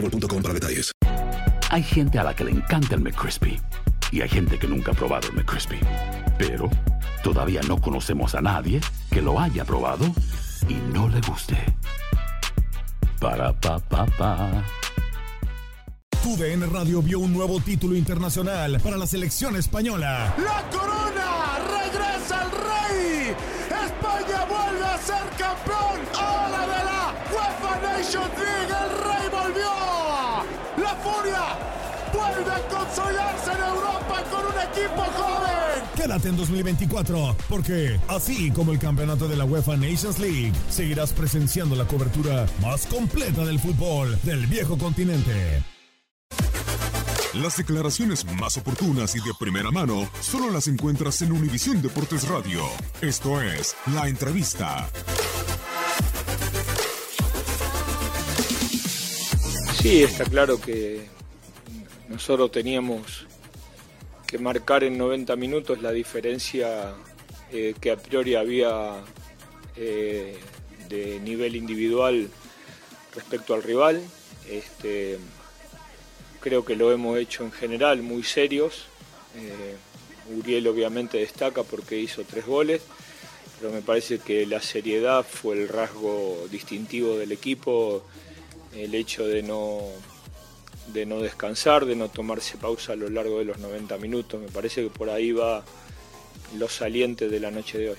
boostmobile.com para detalles. Hay gente a la que le encanta el McCrispy y hay gente que nunca ha probado el McCrispy. Pero todavía no conocemos a nadie que lo haya probado y no le guste. Para pa pa pa. TUDN Radio vio un nuevo título internacional para la selección española. ¡La corona! ¡Regresa el rey! ¡España vuelve a ser campeón! ¡Ahora de la UEFA Nations ¡Vuelve a consolidarse en Europa con un equipo joven! Quédate en 2024, porque así como el campeonato de la UEFA Nations League, seguirás presenciando la cobertura más completa del fútbol del viejo continente. Las declaraciones más oportunas y de primera mano solo las encuentras en Univisión Deportes Radio. Esto es La Entrevista. Sí, está claro que nosotros teníamos que marcar en 90 minutos la diferencia eh, que a priori había eh, de nivel individual respecto al rival. Este, creo que lo hemos hecho en general muy serios. Eh, Uriel obviamente destaca porque hizo tres goles, pero me parece que la seriedad fue el rasgo distintivo del equipo, el hecho de no, de no descansar, de no tomarse pausa a lo largo de los 90 minutos. Me parece que por ahí va lo saliente de la noche de hoy.